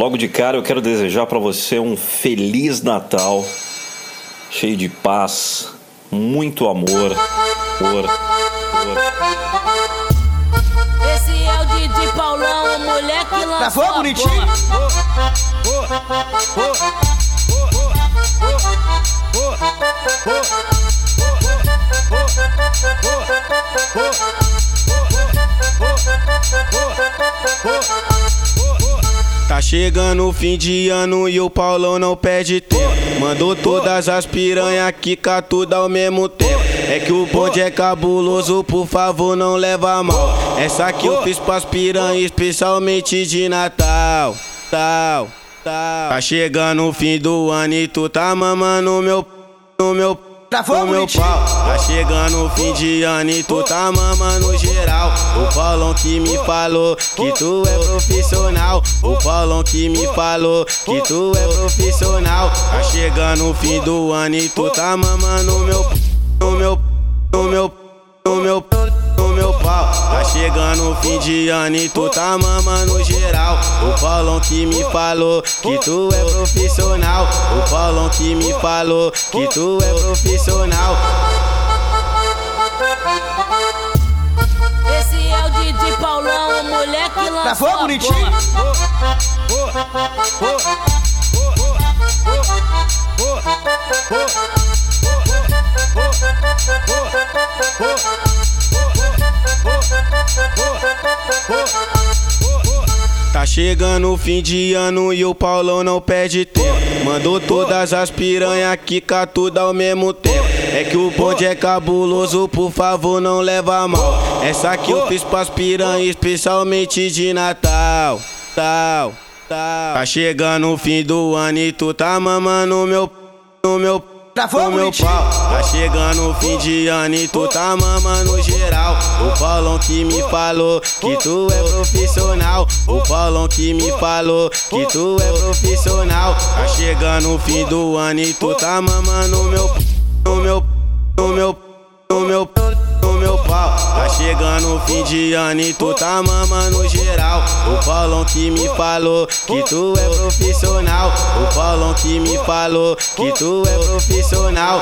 Logo de cara eu quero desejar para você um feliz Natal, cheio de paz, muito amor. amor, amor. Esse é o Didi Paulão, o moleque lançou Gravou a bonitinho? Tá chegando o fim de ano e o Paulão não perde tempo. Mandou todas as piranha quicar tudo ao mesmo tempo. É que o bonde é cabuloso, por favor, não leva mal. Essa aqui eu fiz pras piranha, especialmente de Natal. Tal, tal. Tá chegando o fim do ano e tu tá mamando meu. No meu Gravou no meu bonitinho? pau. Tá chegando o fim de ano e tu tá mamando geral. O Paulão que me falou que tu é profissional. O Paulão que me falou que tu é profissional. Tá chegando o fim do ano e tu tá mamando meu. No ano e tu tá mamando geral. O Paulão que me falou que tu é profissional. O Paulão que me falou que tu é profissional. Esse é o Didi Paulão, o moleque lançou Gravou a bonitinho? Tá chegando o fim de ano e o Paulão não perde tempo. Mandou todas as piranha quicar tudo ao mesmo tempo. É que o bonde é cabuloso, por favor, não leva mal. Essa aqui eu fiz pras piranha, especialmente de Natal. Tal, tal. Tá chegando o fim do ano e tu tá mamando meu. No meu. No meu pau, tá chegando o fim de ano e tu tá mamando geral. O Paulão que me falou que tu é profissional. O Paulão que me falou que tu é profissional. Tá chegando o fim do ano e tu tá mamando meu. No meu. E tu tá mamando geral. O Paulão que me falou que tu é profissional. O Paulão que me falou que tu é profissional.